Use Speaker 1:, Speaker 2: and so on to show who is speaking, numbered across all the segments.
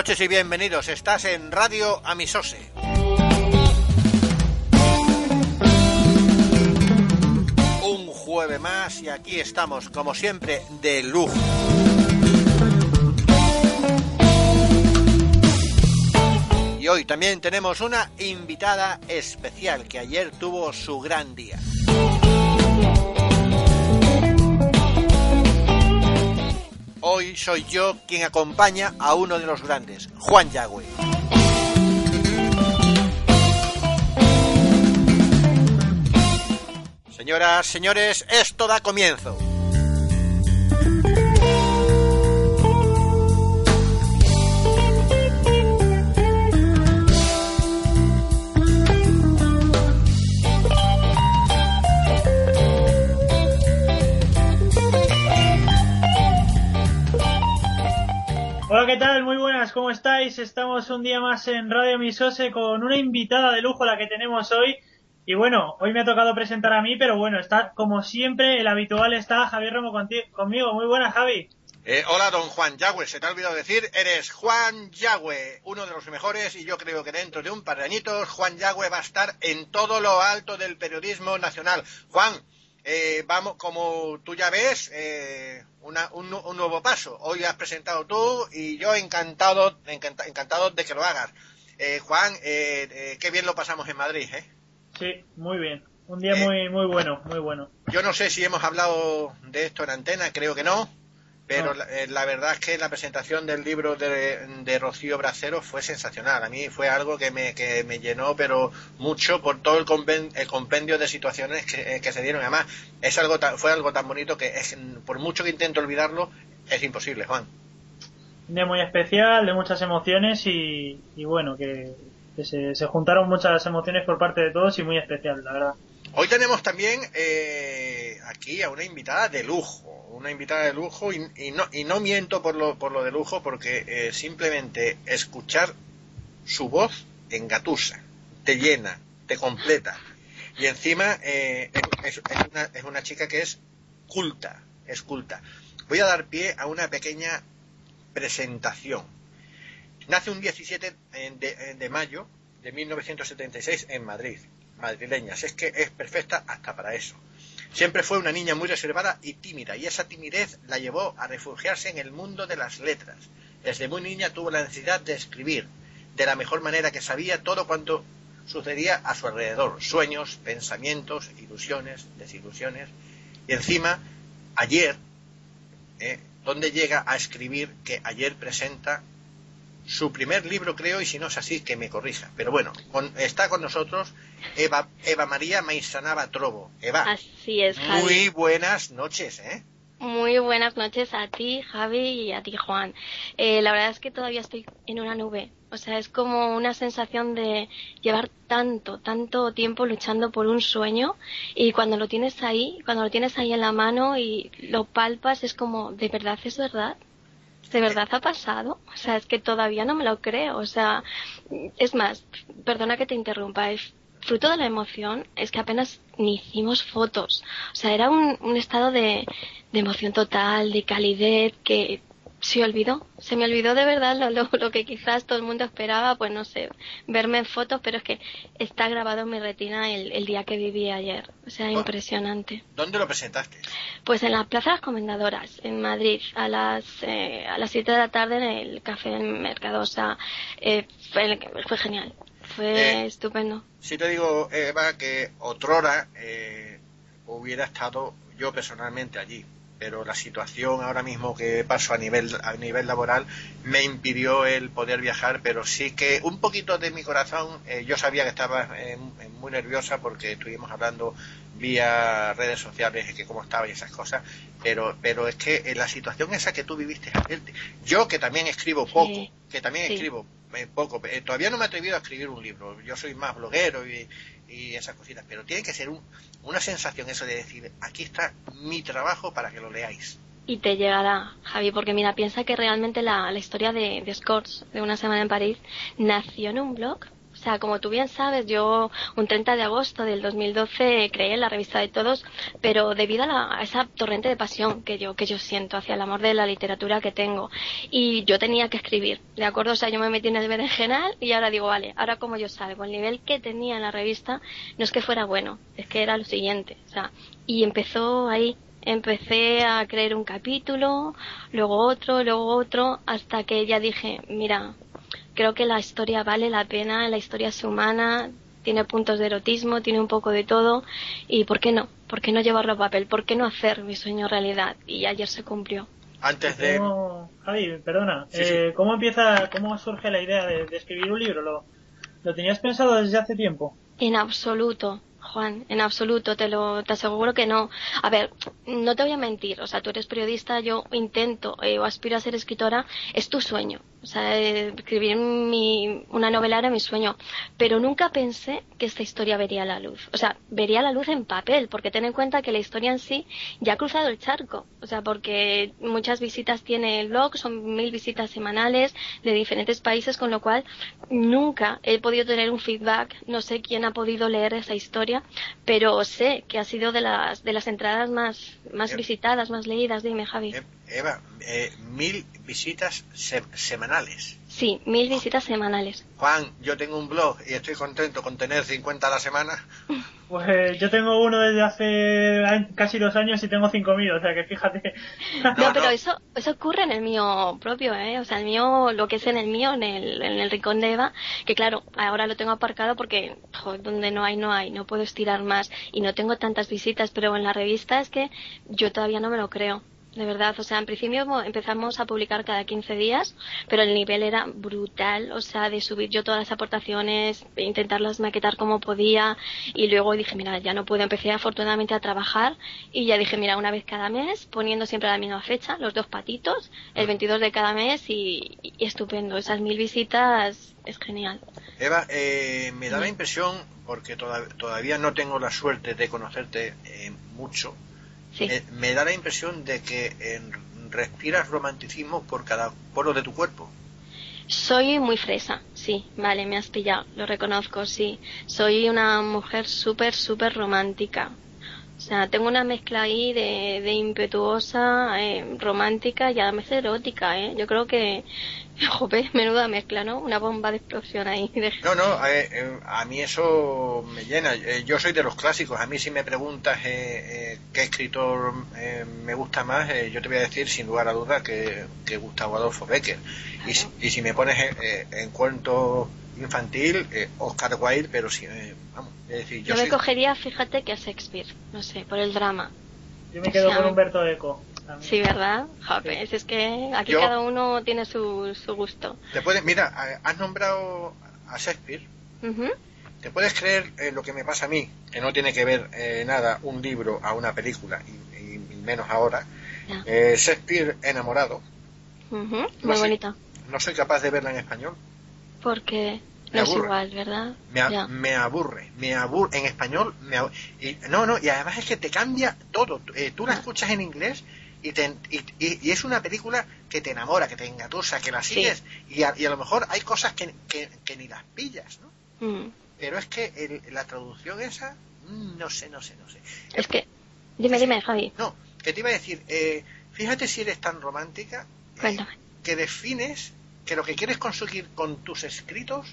Speaker 1: Noches y bienvenidos. Estás en Radio Amisose. Un jueves más y aquí estamos, como siempre, de lujo. Y hoy también tenemos una invitada especial que ayer tuvo su gran día. Hoy soy yo quien acompaña a uno de los grandes, Juan Yagüe. Señoras, señores, esto da comienzo.
Speaker 2: ¿Qué tal? Muy buenas, ¿cómo estáis? Estamos un día más en Radio Misose con una invitada de lujo la que tenemos hoy. Y bueno, hoy me ha tocado presentar a mí, pero bueno, está como siempre, el habitual está Javier Romo conmigo. Muy buenas, Javi.
Speaker 1: Eh, hola, don Juan Yagüe. Se te ha olvidado decir, eres Juan Yagüe, uno de los mejores, y yo creo que dentro de un par de añitos, Juan Yagüe va a estar en todo lo alto del periodismo nacional. Juan, eh, vamos, como tú ya ves, eh, una, un, un, nuevo paso. Hoy has presentado tú y yo encantado, encanta, encantado de que lo hagas. Eh, Juan, eh, eh, qué bien lo pasamos en Madrid, ¿eh?
Speaker 2: Sí, muy bien. Un día muy, muy bueno, muy bueno.
Speaker 1: Yo no sé si hemos hablado de esto en antena, creo que no. Pero no. La, la, verdad es que la presentación del libro de, de, Rocío Bracero fue sensacional. A mí fue algo que me, que me llenó, pero mucho por todo el, compendio, el compendio de situaciones que, que, se dieron. Además, es algo tan, fue algo tan bonito que es, por mucho que intento olvidarlo, es imposible, Juan.
Speaker 2: Día muy especial, de muchas emociones y, y bueno, que, que se, se, juntaron muchas emociones por parte de todos y muy especial, la verdad.
Speaker 1: Hoy tenemos también eh, aquí a una invitada de lujo, una invitada de lujo y, no, y no miento por lo, por lo de lujo porque eh, simplemente escuchar su voz engatusa, te llena, te completa. Y encima eh, es, es, una, es una chica que es culta, es culta. Voy a dar pie a una pequeña presentación. Nace un 17 de, de mayo de 1976 en Madrid madrileñas. Es que es perfecta hasta para eso. Siempre fue una niña muy reservada y tímida, y esa timidez la llevó a refugiarse en el mundo de las letras. Desde muy niña tuvo la necesidad de escribir, de la mejor manera que sabía todo cuanto sucedía a su alrededor, sueños, pensamientos, ilusiones, desilusiones. Y encima, ayer, eh, donde llega a escribir que ayer presenta su primer libro, creo, y si no es así, que me corrija. Pero bueno, con, está con nosotros Eva, Eva María Maisanaba Trobo. Eva.
Speaker 3: Así es, Javi.
Speaker 1: Muy buenas noches, ¿eh?
Speaker 3: Muy buenas noches a ti, Javi, y a ti, Juan. Eh, la verdad es que todavía estoy en una nube. O sea, es como una sensación de llevar tanto, tanto tiempo luchando por un sueño y cuando lo tienes ahí, cuando lo tienes ahí en la mano y lo palpas, es como, ¿de verdad es verdad? ¿De verdad ha pasado? O sea, es que todavía no me lo creo. O sea, es más, perdona que te interrumpa, es fruto de la emoción es que apenas ni hicimos fotos. O sea, era un, un estado de, de, emoción total, de calidez, que se olvidó. Se me olvidó de verdad lo, lo, lo, que quizás todo el mundo esperaba, pues no sé, verme en fotos, pero es que está grabado en mi retina el, el día que viví ayer. O sea, impresionante.
Speaker 1: ¿Dónde lo presentaste?
Speaker 3: Pues en la Plaza de las Comendadoras, en Madrid, a las eh, a las 7 de la tarde en el Café Mercadosa. Eh, fue, fue genial. Fue eh, estupendo.
Speaker 1: Sí te digo, Eva, que otrora eh, hubiera estado yo personalmente allí, pero la situación ahora mismo que paso a nivel a nivel laboral me impidió el poder viajar, pero sí que un poquito de mi corazón, eh, yo sabía que estaba eh, muy nerviosa porque estuvimos hablando vía redes sociales que cómo estaba y esas cosas, pero pero es que en la situación esa que tú viviste, yo que también escribo poco, sí. que también sí. escribo eh, poco, eh, todavía no me he atrevido a escribir un libro, yo soy más bloguero y, y esas cositas, pero tiene que ser un, una sensación eso de decir, aquí está mi trabajo para que lo leáis.
Speaker 3: Y te llegará, Javi, porque mira, piensa que realmente la, historia de, de Scorch, de una semana en París, nació en un blog. O sea, como tú bien sabes, yo un 30 de agosto del 2012 creé en la revista de todos, pero debido a, esa torrente de pasión que yo, que yo siento hacia el amor de la literatura que tengo. Y yo tenía que escribir, ¿de acuerdo? O sea, yo me metí en el berenjenal y ahora digo, vale, ahora como yo salgo, el nivel que tenía en la revista no es que fuera bueno, es que era lo siguiente. O sea, y empezó ahí, empecé a creer un capítulo, luego otro, luego otro, hasta que ya dije, mira, creo que la historia vale la pena, la historia es humana, tiene puntos de erotismo, tiene un poco de todo, y ¿por qué no? ¿Por qué no llevarlo a papel? ¿Por qué no hacer mi sueño realidad? Y ayer se cumplió.
Speaker 1: Antes de...
Speaker 2: Javi, perdona, eh, ¿cómo empieza, cómo surge la idea de, escribir un libro? ¿Lo, ¿Lo tenías pensado desde hace tiempo?
Speaker 3: En absoluto. Juan, en absoluto, te lo te aseguro que no. A ver, no te voy a mentir, o sea, tú eres periodista, yo intento eh, o aspiro a ser escritora, es tu sueño. O sea, escribir mi, una novela era mi sueño, pero nunca pensé que esta historia vería la luz. O sea, vería la luz en papel, porque ten en cuenta que la historia en sí ya ha cruzado el charco. O sea, porque muchas visitas tiene el blog, son mil visitas semanales de diferentes países, con lo cual nunca he podido tener un feedback. No sé quién ha podido leer esa historia, pero sé que ha sido de las, de las entradas más, más visitadas, más leídas. Dime, Javi.
Speaker 1: Eva, eh, mil visitas semanales.
Speaker 3: Sí, mil visitas semanales.
Speaker 1: Juan, yo tengo un blog y estoy contento con tener 50 a la semana.
Speaker 2: Pues yo tengo uno desde hace casi dos años y tengo 5.000, o sea que fíjate.
Speaker 3: No, pero eso eso ocurre en el mío propio, ¿eh? O sea, el mío, lo que es en el mío, en el, en el rincón de Eva, que claro, ahora lo tengo aparcado porque donde no hay, no hay, no puedo estirar más y no tengo tantas visitas, pero en la revista es que yo todavía no me lo creo de verdad. O sea, en principio empezamos a publicar cada 15 días, pero el nivel era brutal, o sea, de subir yo todas las aportaciones, intentarlas maquetar como podía, y luego dije, mira, ya no puedo. Empecé afortunadamente a trabajar y ya dije, mira, una vez cada mes, poniendo siempre a la misma fecha, los dos patitos, el 22 de cada mes y, estupendo. Esas mil visitas es genial.
Speaker 1: Eva, eh, me da la impresión, porque todavía no tengo la suerte de conocerte eh, mucho, me, da la impresión de que respiras romanticismo por cada poro de tu cuerpo.
Speaker 3: Soy muy fresa, sí, vale, me has pillado, lo reconozco, sí. Soy una mujer súper, súper romántica. O sea, tengo una mezcla ahí de, de impetuosa, eh, romántica y a vez erótica, ¿eh? Yo creo que Jope, menuda mezcla, ¿no? Una bomba de explosión ahí.
Speaker 1: No, no, eh, eh, a mí eso me llena. Eh, yo soy de los clásicos. A mí si me preguntas qué escritor me gusta más, yo te voy a decir sin lugar a dudas que, que Gustavo Adolfo Becker. Y, y, si me pones en cuento infantil, Oscar Wilde, pero si, vamos, es decir,
Speaker 3: yo, me cogería, fíjate, que a Shakespeare, no sé, por el drama.
Speaker 2: Yo me quedo con Humberto Eco.
Speaker 3: Sí, ¿verdad? es que aquí cada uno tiene su, su gusto.
Speaker 1: Te puedes, mira, has nombrado a Shakespeare. ¿Te puedes creer eh, lo que me pasa a mí? Que no tiene que ver eh, nada un libro a una película, y, menos ahora. Eh, Shakespeare enamorado.
Speaker 3: Muy bonita.
Speaker 1: No soy capaz de verla en español.
Speaker 3: Porque no es igual, ¿verdad?
Speaker 1: Me, aburre, me aburre. En español, me Y, no, no, y además es que te cambia todo. tú la escuchas en inglés y, y, es una película que te enamora, que te engatusa, que la sigues y, a, lo mejor hay cosas que, que, ni las pillas, ¿no? Mm. Pero es que la traducción esa, mm, no sé, no sé, no sé.
Speaker 3: Es que, dime, dime, Javi.
Speaker 1: No, que te iba a decir, eh, fíjate si eres tan romántica
Speaker 3: eh,
Speaker 1: que defines que lo que quieres conseguir con tus escritos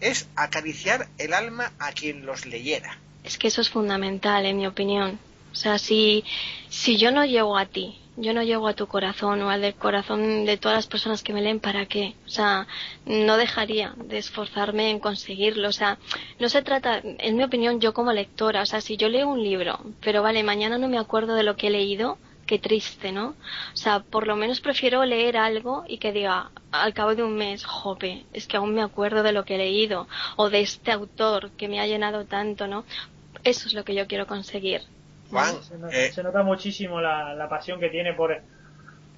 Speaker 1: es acariciar el alma a quien los leyera.
Speaker 3: Es que eso es fundamental, en mi opinión. O sea, si, si yo no llego a ti, yo no llego a tu corazón o al del corazón de todas las personas que me leen, ¿para qué? O sea, no dejaría de esforzarme en conseguirlo. O sea, no se trata, en mi opinión, yo como lectora, o sea, si yo leo un libro, pero vale, mañana no me acuerdo de lo que he leído, qué triste, ¿no? O sea, por lo menos prefiero leer algo y que diga, al cabo de un mes, jope, es que aún me acuerdo de lo que he leído, o de este autor que me ha llenado tanto, ¿no? Eso es lo que yo quiero conseguir.
Speaker 1: Eh,
Speaker 2: se, nota, muchísimo la, pasión que tiene por,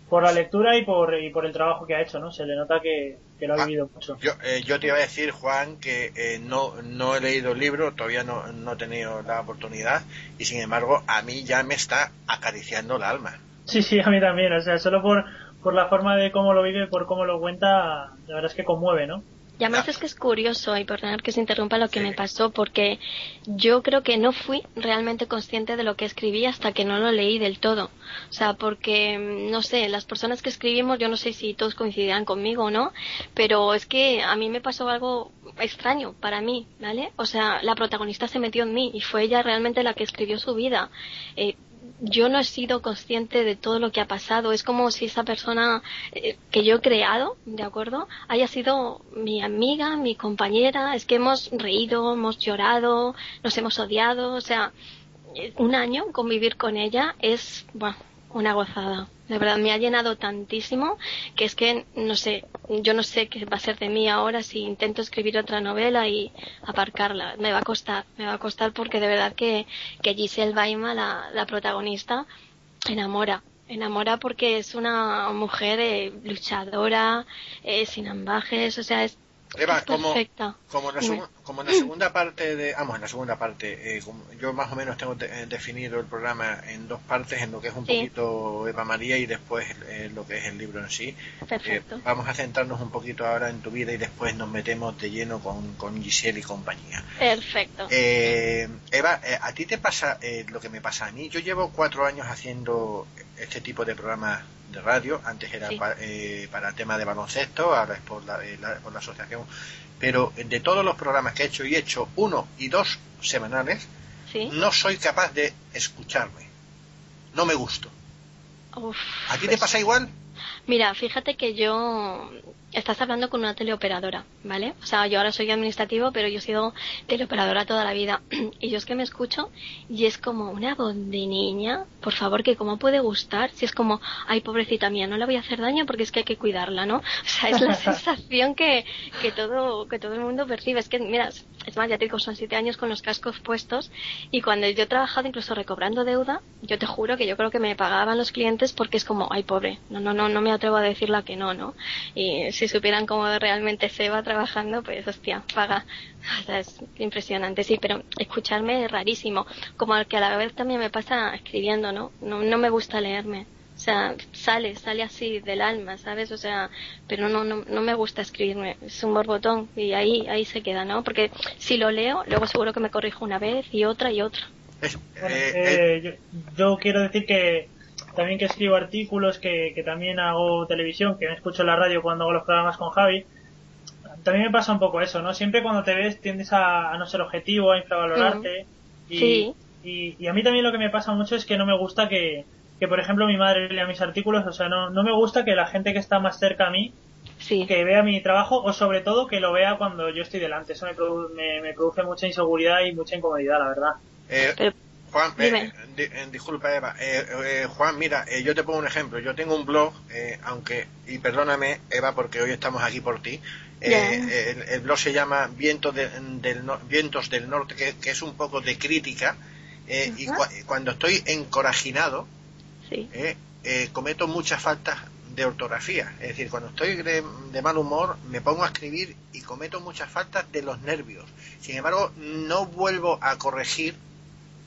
Speaker 2: por la lectura y por, y por el trabajo que ha hecho, ¿no? Se le nota que, lo ha vivido mucho.
Speaker 1: Yo, eh, yo te iba a decir, Juan, que eh, no, no he leído el libro, todavía no, no he tenido la oportunidad, y sin embargo, a mí ya me está acariciando el alma.
Speaker 2: Sí, sí, a mí también, o sea, solo por, por la forma de cómo lo vive, por cómo lo cuenta, la verdad es que conmueve, ¿no?
Speaker 3: Y además es que es curioso, y perdonar que se interrumpa lo que me pasó, porque yo creo que no fui realmente consciente de lo que escribí hasta que no lo leí del todo. O sea, porque, mm, no sé, las personas que escribimos, yo no sé si todos coincidirán conmigo o no, pero es que a mí me pasó algo extraño para mí, ¿vale? O sea, la protagonista se metió en mí y fue ella realmente la que escribió su vida. Eh, yo no he sido consciente de todo lo que ha pasado. Es como si esa persona eh, que yo he creado, ¿de acuerdo? Haya sido mi amiga, mi compañera. Es que hemos reído, hemos llorado, nos hemos odiado. O sea, eh, un año convivir con ella es, bueno, una gozada. De verdad, me ha llenado tantísimo que es que, no sé, yo no sé qué va a ser de mí ahora si intento escribir otra novela y aparcarla. Me va a costar, me va a costar porque de verdad que, que Giselle Baima, la, la protagonista, enamora. Enamora porque es una mujer eh, luchadora, eh, sin ambajes, o sea, es
Speaker 1: Eva, como, como, en la como, en la segunda parte de, vamos, en la segunda parte, eh, yo más o menos tengo eh, definido el programa en dos partes, en lo que es un poquito Eva María y después eh, lo que es el libro en sí.
Speaker 3: Perfecto.
Speaker 1: vamos a centrarnos un poquito ahora en tu vida y después nos metemos de lleno con, con Giselle y compañía.
Speaker 3: Perfecto.
Speaker 1: Eva, a ti te pasa lo que me pasa a mí. Yo llevo cuatro años haciendo este tipo de programas de radio, antes era eh, para, tema de baloncesto, ahora es por la, eh, por la asociación, pero de todos los programas que he hecho y he hecho uno y dos semanales, no soy capaz de escucharme, no me gusto. ¿A ti te pues pasa igual?
Speaker 3: Mira, fíjate que yo estás hablando con una teleoperadora, ¿vale? O sea, yo ahora soy administrativo, pero yo he sido teleoperadora toda la vida. Y yo es que me escucho y es como una voz de niña, por favor, que cómo puede gustar, si es como, ay, pobrecita mía, no le voy a hacer daño porque es que hay que cuidarla, ¿no? O sea, es la sensación que, que todo, que todo el mundo percibe. Es que, mira, es más, ya te digo, son siete años con los cascos puestos y cuando yo he trabajado incluso recobrando deuda, yo te juro que yo creo que me pagaban los clientes porque es como, ay, pobre, no, no, no, no me atrevo a decirla que no, ¿no? Y si supieran cómo realmente se va trabajando, pues hostia, paga. O sea, es impresionante, sí, pero escucharme es rarísimo. Como al que a la vez también me pasa escribiendo, ¿no? No, no me gusta leerme. O sea, sale, sale así del alma, ¿sabes? O sea, pero no, no, no me gusta escribirme. Es un borbotón y ahí, ahí se queda, ¿no? Porque si lo leo, luego seguro que me corrijo una vez y otra y otra.
Speaker 2: Eh, eh, yo, quiero decir que también que escribo artículos, que, que también hago televisión, que me escucho en la radio cuando hago los programas con Javi, también me pasa un poco eso, ¿no? Siempre cuando te ves tiendes a, no ser objetivo, a infravalorarte. Y,
Speaker 3: sí.
Speaker 2: y, y, a mí también lo que me pasa mucho es que no me gusta que, que, por ejemplo, mi madre lea mis artículos. O sea, no, no me gusta que la gente que está más cerca a mí
Speaker 3: sí.
Speaker 2: que vea mi trabajo o sobre todo que lo vea cuando yo estoy delante. Eso me, me, produce mucha inseguridad y mucha incomodidad, la verdad.
Speaker 1: Eh, Juan, eh, eh, disculpa Eva, eh, Juan, mira, yo te pongo un ejemplo. Yo tengo un blog, aunque, y perdóname Eva, porque hoy estamos aquí por ti. El, blog se llama Vientos, del, Vientos del Norte, que, es un poco de crítica. y cuando estoy encorajinado, cometo muchas faltas de ortografía. Es decir, cuando estoy de, de, mal humor me pongo a escribir y cometo muchas faltas de los nervios. Sin embargo, no vuelvo a corregir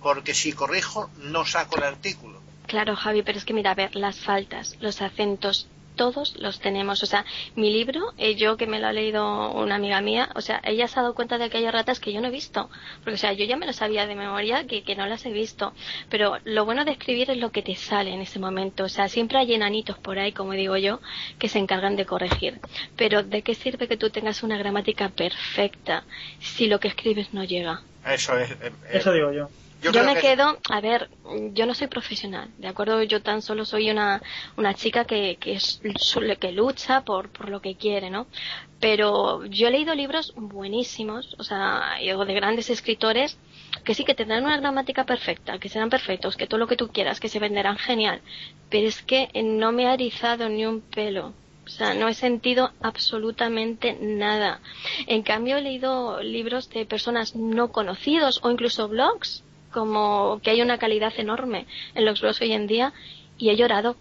Speaker 1: porque si corrijo no saco el artículo.
Speaker 3: Claro, Javi, pero es que mira, a ver, las faltas, los acentos, todos los tenemos. O sea, mi libro, eh, yo que me lo ha leído una amiga mía, o sea, ella se ha dado cuenta de que hay ratas que yo no he visto. Porque, o sea, yo ya me lo sabía de memoria que, que no las he visto. Pero lo bueno de escribir es lo que te sale en ese momento. O sea, siempre hay enanitos por ahí, como digo yo, que se encargan de corregir. Pero ¿de qué sirve que tú tengas una gramática perfecta si lo que escribes no llega?
Speaker 1: Eso es.
Speaker 2: Eh, Eso digo yo.
Speaker 3: Yo, me quedo, a ver, yo no soy profesional, ¿de acuerdo? Yo tan solo soy una, una chica que, que, es, que lucha por, por lo que quiere, ¿no? Pero yo he leído libros buenísimos, o sea, de grandes escritores que sí que tendrán una gramática perfecta, que serán perfectos, que todo lo que tú quieras, que se venderán genial, pero es que no me ha erizado ni un pelo. O sea, no he sentido absolutamente nada. En cambio, he leído libros de personas no conocidos o incluso blogs como que hay una calidad enorme en los blogs hoy en día y he llorado,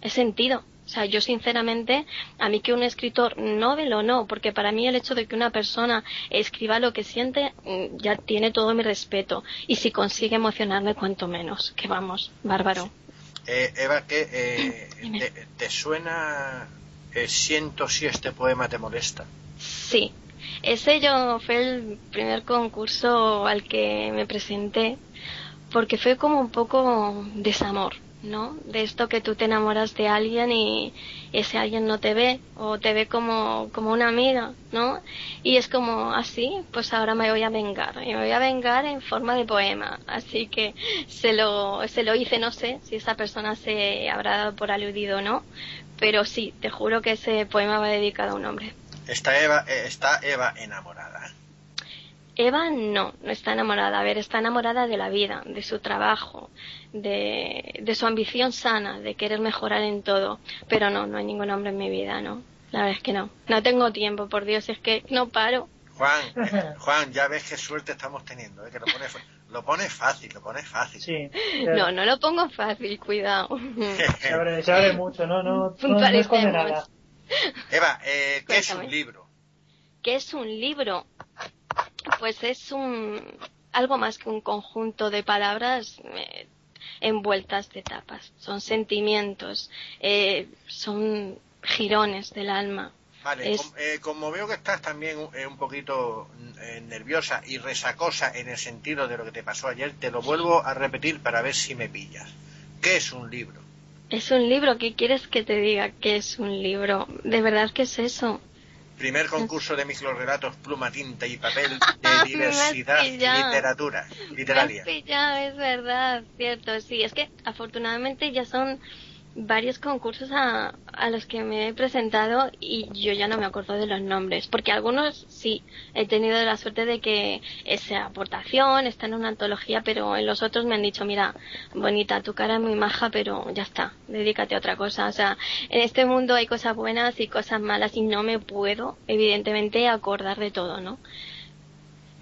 Speaker 3: he sentido. O sea, yo sinceramente, a mí que un escritor novel o no, porque para mí el hecho de que una persona escriba lo que siente mm, ya tiene todo mi respeto. Y si consigue emocionarme, cuanto menos. Que vamos, bárbaro.
Speaker 1: Eh, Eva, ¿qué, eh, te, suena eh, Siento si este poema te molesta?
Speaker 3: Sí, Ese yo fue el primer concurso al que me presenté porque fue como un poco desamor, ¿no? De esto que tú te enamoras de alguien y ese alguien no te ve o te ve como, como una amiga, ¿no? Y es como así, pues ahora me voy a vengar y me voy a vengar en forma de poema. Así que se lo, se lo hice, no sé si esa persona se habrá dado por aludido o no, pero sí, te juro que ese poema va dedicado a un hombre.
Speaker 1: Está Eva, eh, está Eva enamorada.
Speaker 3: Eva no, no está enamorada. A ver, está enamorada de la vida, de su trabajo, de, de su ambición sana, de querer mejorar en todo. Pero no, no hay ningún hombre en mi vida, ¿no? La verdad es que no. No tengo tiempo, por Dios, es que no paro.
Speaker 1: Juan, eh, Juan, ya ves qué suerte estamos teniendo, ¿eh? que lo pone, lo pone fácil, lo pone fácil.
Speaker 2: Sí.
Speaker 3: No, no lo pongo fácil, cuidado.
Speaker 2: Se abre, se abre mucho, ¿no? No, no, no nada.
Speaker 1: Eva, eh, ¿qué es un libro?
Speaker 3: ¿Qué es un libro? Pues es un algo más que un conjunto de palabras eh, envueltas de tapas. Son sentimientos, eh, son girones del alma.
Speaker 1: Vale,
Speaker 3: Es-
Speaker 1: com- eh, como veo que estás también un poquito nerviosa y resacosa en el sentido de lo que te pasó ayer, te lo vuelvo a repetir para ver si me pillas. ¿Qué es un libro?
Speaker 3: Es un libro, ¿qué quieres que te diga que es un libro? ¿De verdad que es eso?
Speaker 1: Primer concurso de microrelatos, pluma, tinta y papel de diversidad literatura,
Speaker 3: Me has
Speaker 1: literaria.
Speaker 3: pillado, es verdad, cierto, sí. Es que afortunadamente ya son varios concursos a, a los que me he presentado y yo ya no me acuerdo de los nombres, porque algunos sí, he tenido la suerte de que esa aportación está en una antología, pero en los otros me han dicho, mira, bonita, tu cara es muy maja, pero ya está, dedícate a otra cosa. O sea, en este mundo hay cosas buenas y cosas malas y no me puedo, evidentemente, acordar de todo, ¿no?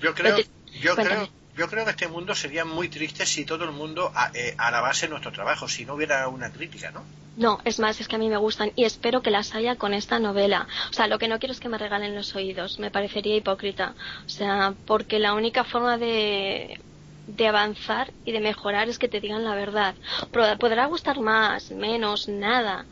Speaker 1: Yo creo, yo creo, yo creo que este mundo sería muy triste si todo el mundo a- eh, alabase nuestro trabajo, si no hubiera una crítica, ¿no?
Speaker 3: No, es más, es que a mí me gustan y espero que las haya con esta novela. O sea, lo que no quiero es que me regalen los oídos, me parecería hipócrita. O sea, porque la única forma de, de avanzar y de mejorar es que te digan la verdad. Podrá gustar más, menos, nada.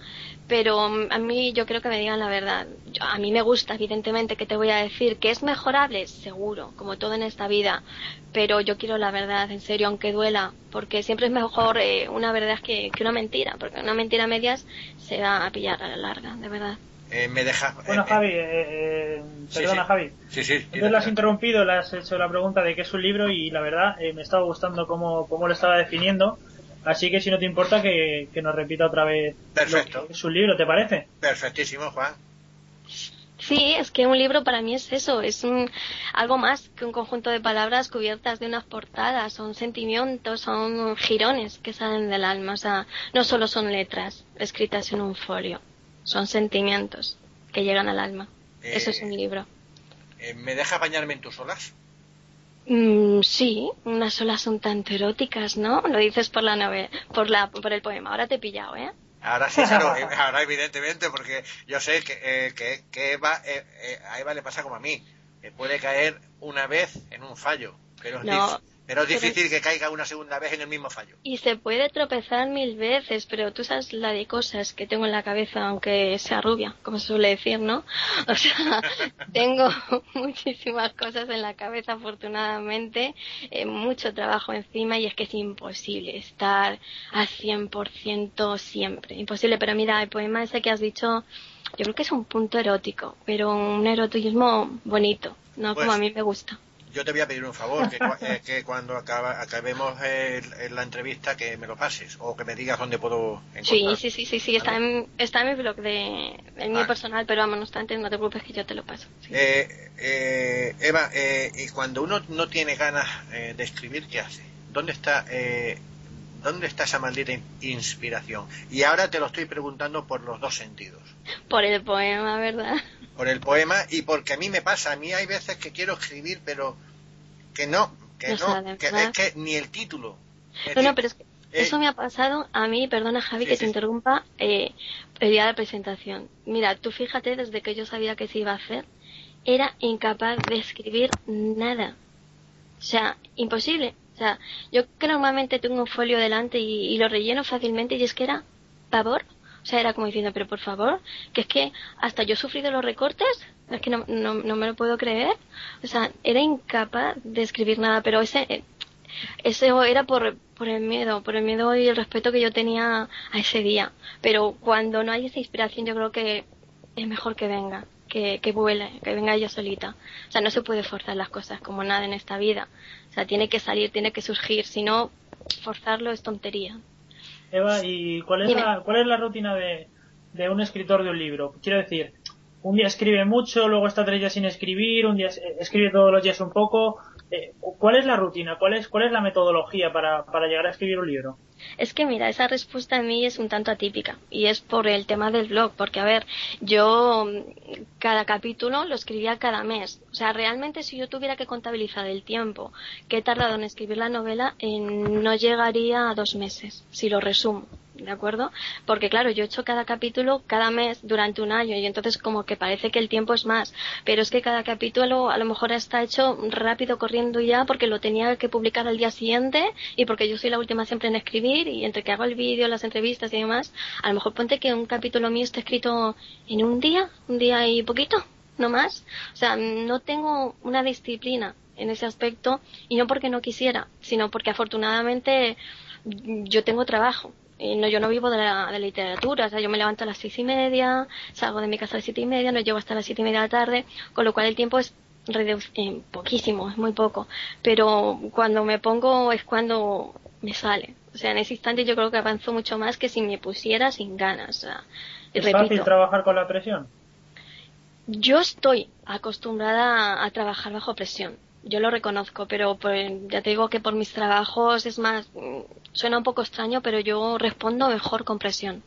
Speaker 3: Pero mm, a mí yo creo que me digan la verdad. Yo- a mí me gusta, evidentemente, que te voy a decir que es mejorable, seguro, como todo en esta vida. Pero yo quiero la verdad, en serio, aunque duela, porque siempre es mejor eh, una verdad que, que una mentira, porque una mentira a medias se va a pillar a la larga, de verdad.
Speaker 1: Eh, me deja.
Speaker 2: Bueno,
Speaker 1: eh,
Speaker 2: Javi, eh, eh,
Speaker 1: Sí,
Speaker 2: perdona,
Speaker 1: sí.
Speaker 2: Javi.
Speaker 1: Sí, sí.
Speaker 2: Entonces lo has interrumpido, le has hecho la pregunta de qué es un libro y la verdad eh, me estaba gustando cómo, cómo lo estaba definiendo. Así que si no te importa que, que nos repita otra vez
Speaker 1: Perfecto.
Speaker 2: un libro, ¿te parece?
Speaker 1: Perfectísimo, Juan.
Speaker 3: Sí, es que un libro para mí es eso, es un, algo más que un conjunto de palabras cubiertas de unas portadas, son sentimientos, son girones que salen del alma, o sea, no solo son letras escritas en un folio, son sentimientos que llegan al alma. Eso es
Speaker 1: Eh,
Speaker 3: un libro.
Speaker 1: Eh, ¿Me deja bañarme en tus olas?
Speaker 3: Mm, sí, unas olas un tanto eróticas, ¿no? Lo dices por la novela, por la, por el poema. Ahora te he pillado, ¿eh?
Speaker 1: Ahora sí, claro, ahora evidentemente, porque yo sé que, eh, que, que Eva, eh, eh, a Eva le pasa como a mí, que puede caer una vez en un fallo, pero
Speaker 3: No,
Speaker 1: dif- pero es
Speaker 3: pero-
Speaker 1: difícil que caiga una segunda vez en el mismo fallo.
Speaker 3: Y se puede tropezar mil veces, pero tú sabes la de cosas que tengo en la cabeza, aunque sea rubia, como se suele decir, ¿no? O sea, tengo muchísimas cosas en la cabeza, afortunadamente, eh, mucho trabajo encima y es que es imposible estar al 100% siempre. Imposible, pero mira, el poema ese que has dicho, yo creo que es un punto erótico, pero un erotismo bonito, no
Speaker 1: Pues-
Speaker 3: como a mí me gusta.
Speaker 1: Yo te voy a pedir un favor, que, eh, que cuando acaba- acabemos el- el- la entrevista que me lo pases o que me digas dónde puedo
Speaker 3: Sí,
Speaker 1: encontrar.
Speaker 3: sí, sí, sí, sí, está en, está en mi blog de, mío
Speaker 1: Ah.
Speaker 3: personal, pero vamos, no obstante, no te preocupes que yo te lo paso. sí.
Speaker 1: Eh, eh, Eva, eh, y cuando uno no tiene ganas eh, de escribir, ¿qué hace? ¿Dónde está, eh, ¿Dónde está esa maldita in- inspiración? Y ahora te lo estoy preguntando por los dos sentidos.
Speaker 3: Por el poema, ¿verdad?
Speaker 1: Por el poema y porque a mí me pasa. A mí hay veces que quiero escribir, pero que no, que
Speaker 3: No
Speaker 1: que es que ni el título.
Speaker 3: No, no, pero es que
Speaker 1: eh,
Speaker 3: eso me ha pasado a mí, perdona Javi
Speaker 1: Sí,
Speaker 3: que
Speaker 1: sí.
Speaker 3: te interrumpa, eh, el día de la presentación. Mira, tú fíjate, desde que yo sabía que se iba a hacer, era incapaz de escribir nada. O sea, imposible. O sea, yo que normalmente tengo un folio delante y, y lo relleno fácilmente y es que era pavor. O sea, era como diciendo, pero por favor, que es que hasta yo he sufrido los recortes, es que no, no, no me lo puedo creer. O sea, era incapaz de escribir nada, pero ese, eh, ese era por, por el miedo, por el miedo y el respeto que yo tenía a ese día. Pero cuando no hay esa inspiración, yo creo que es mejor que venga, que, que vuele, que venga ella solita. O sea, no se puede forzar las cosas como nada en esta vida. O sea, tiene que salir, tiene que surgir, si no, forzarlo es tontería.
Speaker 2: Eva, ¿y cuál es, la, cuál es la rutina de, de un escritor de un libro? Quiero decir, un día escribe mucho, luego está tres días sin escribir, un día escribe todos los días un poco. Eh, ¿Cuál es la rutina? ¿Cuál es, cuál es la metodología para, para llegar a escribir un libro?
Speaker 3: Es que mira, esa respuesta a mí es un tanto atípica y es por el tema del blog, porque a ver, yo mm, cada capítulo lo escribía cada mes. O sea, realmente si yo tuviera que contabilizar el tiempo que he tardado en escribir la novela, no llegaría a dos meses, si lo resumo. ¿De acuerdo? Porque claro, yo he hecho cada capítulo cada mes durante un año y entonces como que parece que el tiempo es más, pero es que cada capítulo a lo mejor está hecho rápido corriendo ya porque lo tenía que publicar al día siguiente y porque yo soy la última siempre en escribir y entre que hago el vídeo, las entrevistas y demás, a lo mejor ponte que un capítulo mío está escrito en un día, un día y poquito, no más. O sea, no tengo una disciplina en ese aspecto y no porque no quisiera, sino porque afortunadamente yo tengo trabajo no, yo no vivo de la, literatura, o sea, yo me levanto a las seis y media, salgo de mi casa a las siete y media, no llego hasta las siete y media de la tarde, con lo cual el tiempo es eh, poquísimo, es muy poco, pero cuando me pongo es cuando me sale, o sea, en ese instante yo creo que avanzo mucho más que si me pusiera sin ganas. O sea,
Speaker 2: ¿Es fácil trabajar con la presión?
Speaker 3: Yo estoy acostumbrada a trabajar bajo presión yo lo reconozco, pero ya te digo que por mis trabajos es más, mm, suena un poco extraño, pero yo respondo mejor con presión.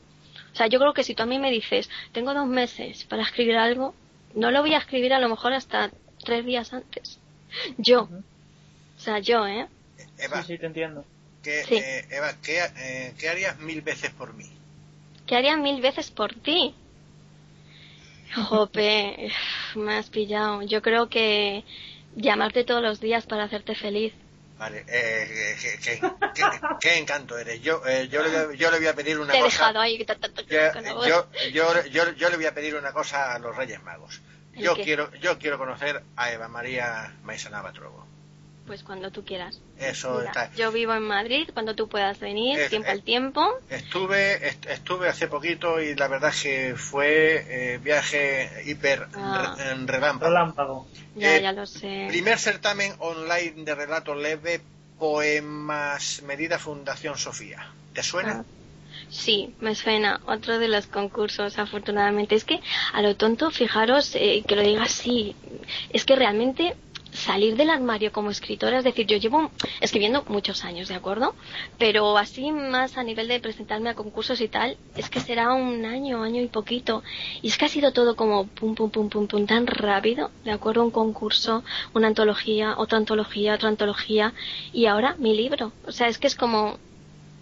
Speaker 3: O sea, yo creo que si tú a mí me dices, tengo dos meses para escribir algo, no lo voy a escribir a lo mejor hasta tres días antes. Yo. O sea, yo, ¿eh?
Speaker 1: Eva,
Speaker 2: sí, sí, te entiendo.
Speaker 1: ¿qué, eh, Eva, ¿qué, eh, ¿qué harías mil veces por mí?
Speaker 3: ¿Qué haría mil veces por ti? Jope, me has pillado. Yo creo que llamarte todos los días para hacerte feliz.
Speaker 1: Vale, eh, qué, encanto eres. Yo, eh, yo, le, yo, le, voy a pedir una
Speaker 3: Te
Speaker 1: cosa.
Speaker 3: He dejado ahí,
Speaker 1: yo, yo, yo, yo, le voy a pedir una cosa a los Reyes Magos. Yo quiero, yo quiero conocer a Eva María Maisana Batrogo.
Speaker 3: Pues cuando tú quieras.
Speaker 1: Eso está.
Speaker 3: Yo vivo en Madrid, cuando tú puedas venir, tiempo al tiempo.
Speaker 1: Estuve, estuve hace poquito y la verdad es que fue eh, viaje hiper
Speaker 2: ah.
Speaker 1: relámpago.
Speaker 2: relámpago.
Speaker 3: Ya, eh, ya lo sé.
Speaker 1: Primer certamen online de relato leve, poemas, medida Fundación Sofía. ¿Te suena?
Speaker 3: Ah. Sí, me suena. Otro de los concursos, afortunadamente. Es que a lo tonto, fijaros eh, que lo diga así. Es que realmente salir del armario como escritora, es decir, yo llevo escribiendo muchos años, ¿de acuerdo? Pero así más a nivel de presentarme a concursos y tal, es que será un año, año y poquito. Y es que ha sido todo como pum, pum, pum, pum, pum, tan rápido, ¿de acuerdo? Un concurso, una antología, otra antología, otra antología, y ahora mi libro. O sea, es que es como,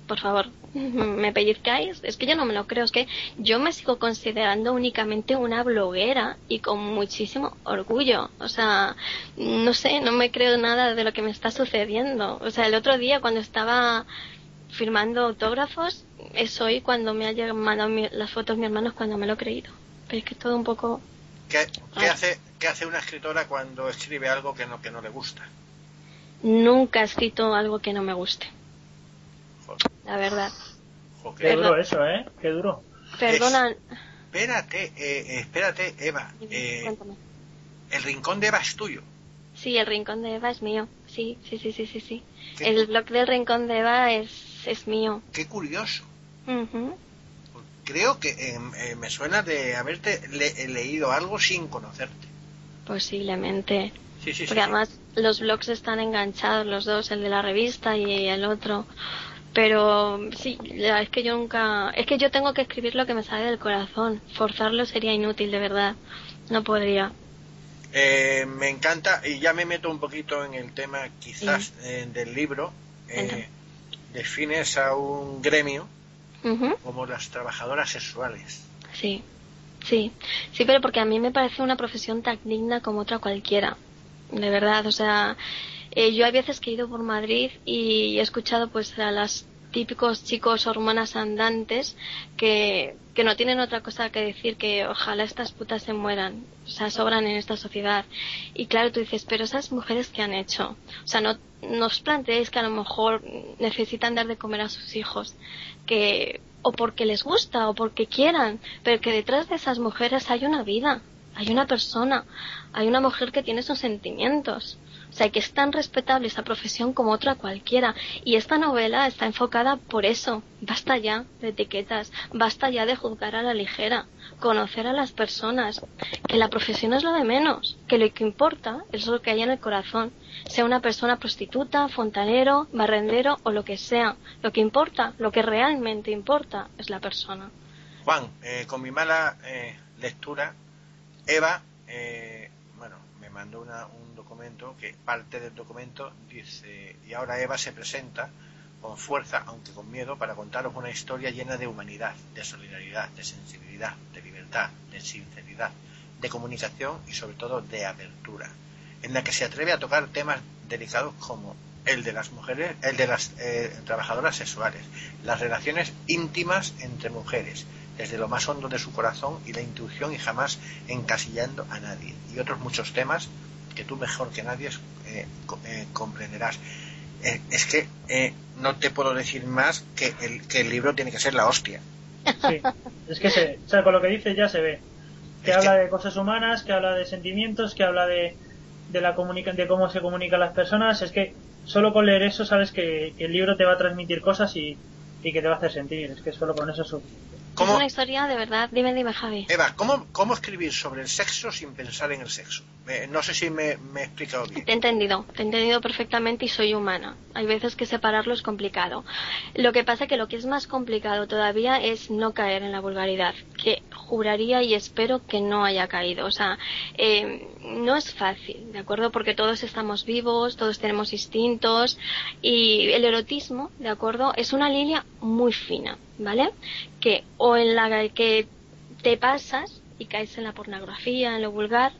Speaker 3: por favor, me pellizcáis, es que yo no me lo creo, es que yo me sigo considerando únicamente una bloguera y con muchísimo orgullo. O sea, no sé, no me creo nada de lo que me está sucediendo. O sea, el otro día cuando estaba firmando autógrafos, es hoy cuando me ha mandado las fotos mi hermano cuando me lo he creído. Pero es que todo un poco...
Speaker 1: ¿Qué, hace, ¿Qué hace una escritora cuando escribe algo que no, que no le gusta?
Speaker 3: Nunca he escrito algo que no me guste la verdad.
Speaker 2: Qué duro eso, ¿eh? Qué duro.
Speaker 3: Perdona.
Speaker 1: espérate, eh, espérate, Eva. Eh, el rincón de Eva es tuyo.
Speaker 3: Sí, el rincón de Eva es mío. Sí, sí, sí, sí, sí. sí. El blog del rincón de Eva es, es mío.
Speaker 1: Qué curioso. Creo que em, eh, me suena de haberte leído algo sin conocerte.
Speaker 3: Posiblemente.
Speaker 1: Sí, sí,
Speaker 3: Porque además los blogs están enganchados los dos, el de la revista y el otro. Pero sí, es que yo nunca. Es que yo tengo que escribir lo que me sale del corazón. Forzarlo sería inútil, de verdad. No podría.
Speaker 1: Eh, me encanta, y ya me meto un poquito en el tema quizás eh, del libro. Eh, defines a un gremio como las trabajadoras sexuales.
Speaker 3: Sí, sí, sí, pero porque a mí me parece una profesión tan digna como otra cualquiera. De verdad, o sea, eh, yo hay veces que he ido por Madrid y he escuchado pues a las típicos chicos hormonas andantes que, que no tienen otra cosa que decir que ojalá estas putas se mueran, o sea, sobran en esta sociedad. Y claro, tú dices, pero esas mujeres que han hecho, o sea, no, no os planteéis que a lo mejor necesitan dar de comer a sus hijos, que o porque les gusta o porque quieran, pero que detrás de esas mujeres hay una vida, hay una persona, hay una mujer que tiene sus sentimientos. Sea, que es tan respetable esa profesión como otra cualquiera. Y esta novela está enfocada por eso. Basta ya de etiquetas, basta ya de juzgar a la ligera, conocer a las personas, que la profesión es lo de menos, que lo que importa es lo que hay en el corazón, sea una persona prostituta, fontanero, barrendero o lo que sea. Lo que importa, lo que realmente importa es la persona.
Speaker 1: Juan, eh, con mi mala eh, lectura, Eva, eh, bueno, me mandó una, un documento que parte del documento dice, y ahora Eva se presenta con fuerza, aunque con miedo, para contaros una historia llena de humanidad, de solidaridad, de sensibilidad, de libertad, de sinceridad, de comunicación y sobre todo de apertura, en la que se atreve a tocar temas delicados como el de las mujeres, el de las eh, trabajadoras sexuales, las relaciones íntimas entre mujeres, desde lo más hondo de su corazón y la intuición y jamás encasillando a nadie, y otros muchos temas que tú mejor que nadie eh, eh, comprenderás. Eh, es que no te puedo decir más que el, que el libro tiene que ser la hostia.
Speaker 2: Sí, es que se, o sea, con lo que dices ya se ve. Que habla de cosas humanas, que habla de sentimientos, que habla de, de, la comunica de cómo se comunican las personas. Es que solo con leer eso sabes que, el libro te va a transmitir cosas y, y, que te va a hacer sentir. Es que solo con eso es
Speaker 3: es una historia de verdad. Dime, dime, Javi.
Speaker 1: Eva, ¿cómo, ¿cómo escribir sobre el sexo sin pensar en el sexo? no sé si me, he explicado bien.
Speaker 3: Te he entendido, te he entendido perfectamente y soy humana. Hay veces que separarlo es complicado. Lo que pasa que lo que es más complicado todavía es no caer en la vulgaridad, que juraría y espero que no haya caído. O sea, eh, no es fácil, ¿de acuerdo? Porque todos estamos vivos, todos tenemos instintos y el erotismo, ¿de acuerdo? Es una línea muy fina ¿vale? Que o en la que te pasas y caes en la pornografía, en lo vulgar,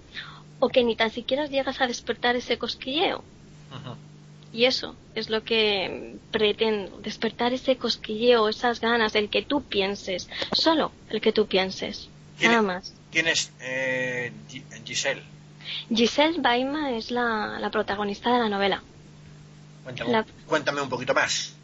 Speaker 3: o que ni tan siquiera llegas a despertar ese cosquilleo. Y eso es lo que pretendo, despertar ese cosquilleo, esas ganas, el que tú pienses, solo el que tú pienses, nada más.
Speaker 1: ¿Quién es eh, Giselle?
Speaker 3: Giselle Baima es la, la, protagonista de la novela.
Speaker 1: cuéntame un poquito más.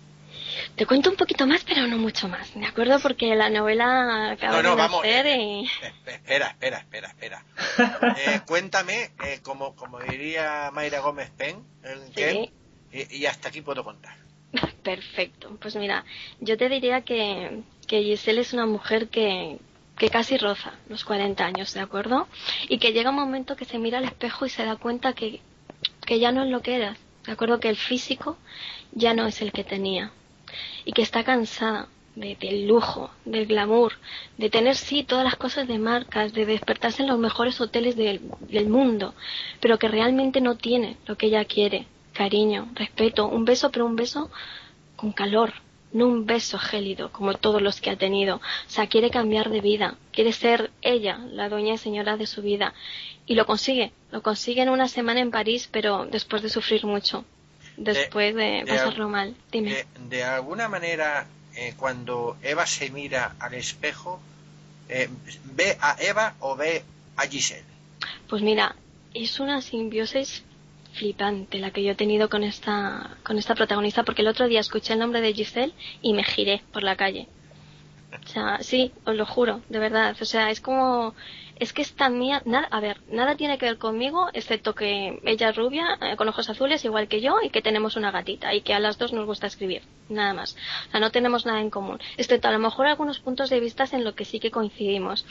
Speaker 3: Te cuento un poquito más, pero no mucho más, ¿de acuerdo? Porque la novela acaba
Speaker 1: no, no,
Speaker 3: de
Speaker 1: vamos,
Speaker 3: eh,
Speaker 1: y... Espera, espera, espera, espera. eh, cuéntame, eh, como, como diría Mayra Gómez Pen, ¿sí? y, y, hasta aquí puedo contar.
Speaker 3: Perfecto. Pues mira, yo te diría que, que Giselle es una mujer que, que casi roza los 40 años, ¿de acuerdo? Y que llega un momento que se mira al espejo y se da cuenta que, que ya no es lo que era, ¿de acuerdo? Que el físico ya no es el que tenía, y que está cansada de, del lujo, del glamour, de tener sí todas las cosas de marcas, de despertarse en los mejores hoteles del, del mundo, pero que realmente no tiene lo que ella quiere, cariño, respeto, un beso, pero un beso con calor, no un beso gélido como todos los que ha tenido. O sea, quiere cambiar de vida, quiere ser ella, la dueña y señora de su vida. Y lo consigue, lo consigue en una semana en París, pero después de sufrir mucho después de, pasarlo mal. Dime.
Speaker 1: De, alguna manera, eh, cuando Eva se mira al espejo, eh, ¿ve a Eva o ve a Giselle?
Speaker 3: Pues mira, es una simbiosis flipante la que yo he tenido con esta, con esta protagonista, porque el otro día escuché el nombre de Giselle y me giré por la calle. O sea, sí, os lo juro, de verdad. O sea, es como es que esta mía, nada, a ver, nada tiene que ver conmigo, excepto que ella es rubia, eh, con ojos azules, igual que yo, y que tenemos una gatita, y que a las dos nos gusta escribir, nada más. O sea, no tenemos nada en común, excepto a lo mejor algunos puntos de vista en lo que sí que coincidimos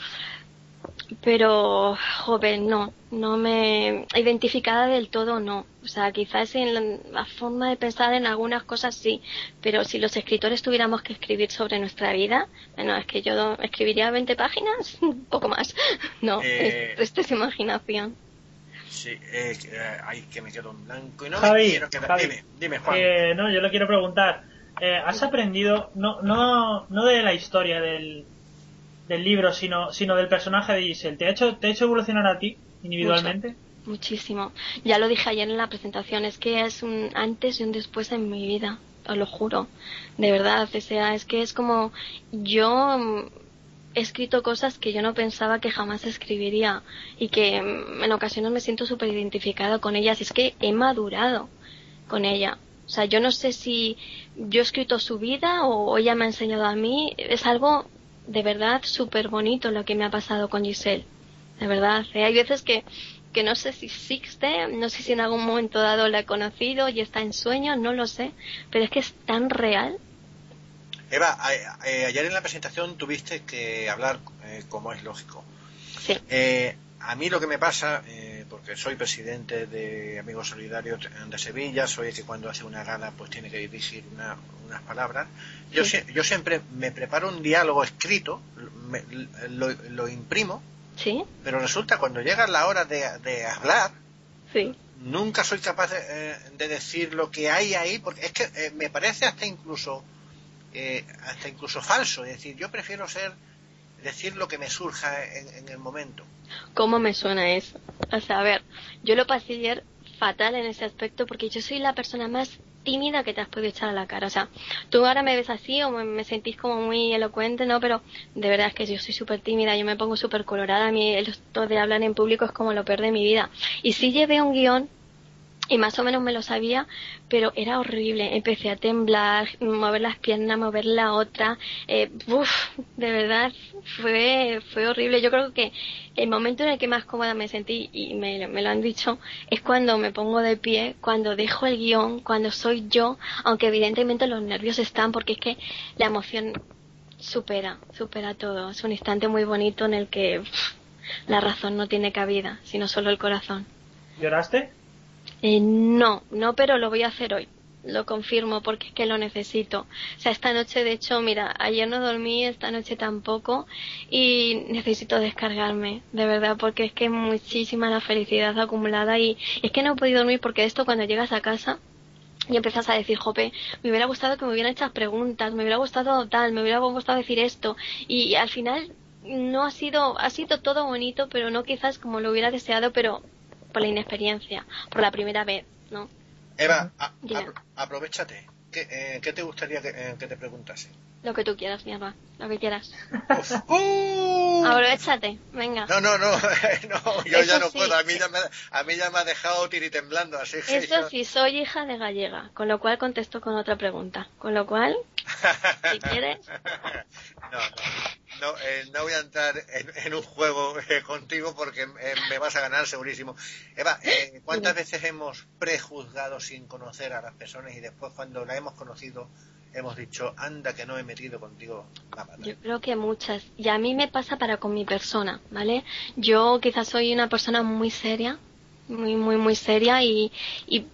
Speaker 3: pero joven no no me identificada del todo no. O sea quizás en la, forma de pensar en algunas cosas sí pero si los escritores tuviéramos que escribir sobre nuestra vida bueno es que yo escribiría 20 páginas un poco más. No eh, esto es imaginación.
Speaker 1: Sí, eh, eh que me quedo en blanco y no
Speaker 2: Javi,
Speaker 1: quiero dime, dime Juan.
Speaker 2: no, yo le quiero preguntar. Eh, ¿Has aprendido, no, no, no de la historia del, del libro, sino, sino del personaje de Giselle. ¿Te ha hecho, te ha hecho evolucionar a ti individualmente?
Speaker 3: muchísimo. Ya lo dije ayer en la presentación, es que es un antes y un después en mi vida, os lo juro. De verdad, o sea, es que es como yo he escrito cosas que yo no pensaba que jamás escribiría y que en ocasiones me siento súper identificada con ellas. Es que he madurado con ella. O sea, yo no sé si yo he escrito su vida o ella me ha enseñado a mí. Es algo de verdad súper bonito lo que me ha pasado con Giselle. De verdad. ¿eh? Hay veces que, que no sé si existe, no sé si en algún momento dado la he conocido y está en sueño, no lo sé. Pero es que es tan real
Speaker 1: Eva, eh, ayer en la presentación tuviste que hablar eh, como es lógico.
Speaker 3: Sí.
Speaker 1: Eh, a mí lo que me pasa, porque soy presidente de Amigos Solidarios de Sevilla, soy el que cuando hace una gala pues tiene que dirigir unas palabras. Yo, yo siempre me preparo un diálogo escrito, lo, imprimo,
Speaker 3: ¿Sí?
Speaker 1: pero resulta cuando llega la hora de, hablar,
Speaker 3: sí.
Speaker 1: nunca soy capaz de, de, decir lo que hay ahí, porque es que me parece hasta incluso eh, hasta incluso falso. Es decir, yo prefiero ser decir lo que me surja en, el momento.
Speaker 3: ¿Cómo me suena eso? O sea, a ver, yo lo pasé ayer fatal en ese aspecto porque yo soy la persona más tímida que te has podido echar a la cara. O sea, tú ahora me ves así o me, sentís como muy elocuente, ¿no? Pero de verdad es que yo soy súper tímida, yo me pongo súper colorada. A mí esto de hablar en público es como lo peor de mi vida. Y si llevé un guion y más o menos me lo sabía, pero era horrible. Empecé a temblar, mover las piernas, mover la otra. Eh, de verdad, fue, fue horrible. Yo creo que el momento en el que más cómoda me sentí, y me, me lo han dicho, es cuando me pongo de pie, cuando dejo el guion, cuando soy yo, aunque evidentemente los nervios están, porque es que la emoción supera, supera todo. Es un instante muy bonito en el que la razón no tiene cabida, sino solo el corazón.
Speaker 2: ¿Lloraste?
Speaker 3: Eh, no, no, pero lo voy a hacer hoy. Lo confirmo porque es que lo necesito. O sea, esta noche, de hecho, mira, ayer no dormí, esta noche tampoco y necesito descargarme, de verdad, porque es que muchísima la felicidad acumulada y es que no he podido dormir porque esto cuando llegas a casa y empiezas a decir, jope, me hubiera gustado que me hubieran hecho preguntas, me hubiera gustado tal, me hubiera gustado decir esto y al final no ha sido, ha sido todo bonito, pero no quizás como lo hubiera deseado, pero por la inexperiencia, por la primera vez, ¿no?
Speaker 1: Eva, aprovechate. ¿Qué, eh, ¿Qué, te gustaría que, eh, que, te preguntase?
Speaker 3: Lo que tú quieras, mierda. Lo que quieras.
Speaker 1: ¡Uh!
Speaker 3: Aprovechate, venga.
Speaker 1: No, no, no, no yo ya no puedo. A mí ya, me, a mí ya me ha dejado tiritemblando, así
Speaker 3: Eso sí, soy hija de gallega, con lo cual contesto con otra pregunta. Con lo cual, si quieres...
Speaker 1: No, no. No, eh, no voy a entrar en, un juego eh, contigo porque eh, me vas a ganar segurísimo. Eva, ¿cuántas veces hemos prejuzgado sin conocer a las personas y después cuando la hemos conocido hemos dicho, anda que no he metido contigo
Speaker 3: nada? Yo creo que muchas. Y a mí me pasa para con mi persona, ¿vale? Yo quizás soy una persona muy seria, muy, muy, muy seria y, y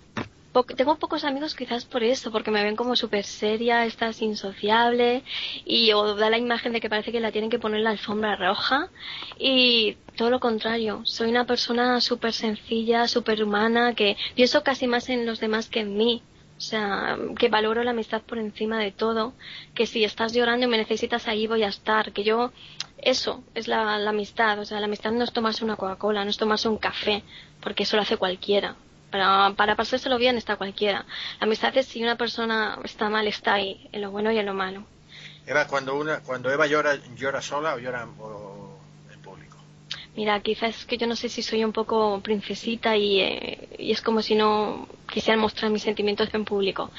Speaker 3: tengo pocos amigos quizás por eso, porque me ven como súper seria, estás insociable y o da la imagen de que parece que la tienen que poner la alfombra roja y todo lo contrario, soy una persona súper sencilla, súper humana, que pienso casi más en los demás que en mí. O sea, que valoro la amistad por encima de todo, que si estás llorando y me necesitas ahí voy a estar, que yo, eso es la, la amistad, o sea, la amistad no es tomarse una Coca-Cola, no es tomarse un café, porque eso lo hace cualquiera, para, para pasárselo bien está cualquiera. La amistad es si una persona está mal, está ahí, en lo bueno y en lo malo.
Speaker 1: Eva, cuando, una, cuando Eva llora, ¿llora sola o llora en público?
Speaker 3: Mira, quizás es que yo no sé si soy un poco princesita y, eh, y es como si no quisiera mostrar mis sentimientos en público.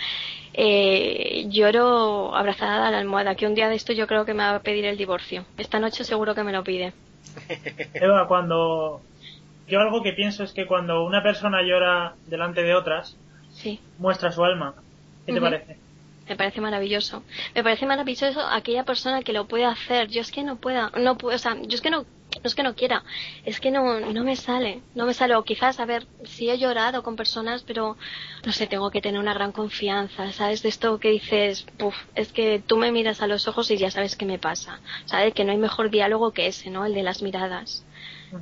Speaker 3: Eh, lloro abrazada a la almohada, que un día de esto yo creo que me va a pedir el divorcio. Esta noche seguro que me lo pide.
Speaker 2: Eva, cuando yo algo que pienso es que cuando una persona llora delante de otras,
Speaker 3: sí.
Speaker 2: muestra su alma. ¿Qué te parece?
Speaker 3: Me parece maravilloso. Me parece maravilloso aquella persona que lo puede hacer. Yo es que no pueda, no puedo, o sea, yo es que no, no es que no quiera, es que no, no me sale, no me sale. O quizás, a ver, sí he llorado con personas, pero no sé, tengo que tener una gran confianza, ¿sabes? De esto que dices, Puf, es que tú me miras a los ojos y ya sabes qué me pasa, ¿sabes? Que no hay mejor diálogo que ese, ¿no? El de las miradas.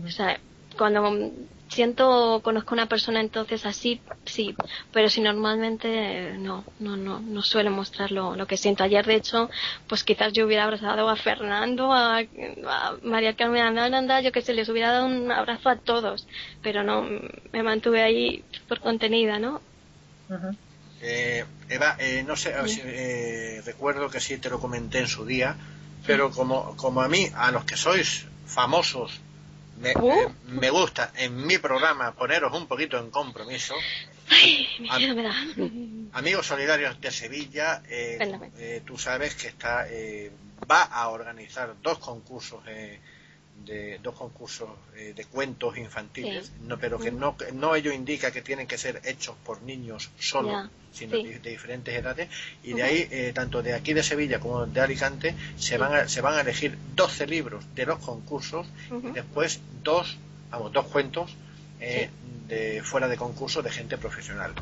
Speaker 3: O sea, cuando siento conozco a una persona entonces así sí. Pero si normalmente no no no no suelo mostrar lo, que siento. Ayer de hecho pues quizás yo hubiera abrazado a Fernando a, María Carmen Ananda yo que se les hubiera dado un abrazo a todos. Pero no me mantuve ahí por contenida no
Speaker 1: eh, Eva eh, no sé eh, recuerdo que sí te lo comenté en su día pero como, como a mí, a los que sois famosos, me,
Speaker 3: Uh.
Speaker 1: me gusta en mi programa poneros un poquito en compromiso.
Speaker 3: Ay, mi
Speaker 1: Am-
Speaker 3: miedo me da.
Speaker 1: Amigos Solidarios de Sevilla, eh, eh, tú sabes que está eh, va a organizar dos concursos eh, de dos concursos eh, de cuentos infantiles,
Speaker 3: Sí.
Speaker 1: no, pero que no no ello indica que tienen que ser hechos por niños solo, sino
Speaker 3: sí.
Speaker 1: de, de diferentes edades y de ahí eh, tanto de aquí de Sevilla como de Alicante se van a, se van a elegir 12 libros de los concursos y después dos vamos dos cuentos eh, de fuera de concurso de gente profesional.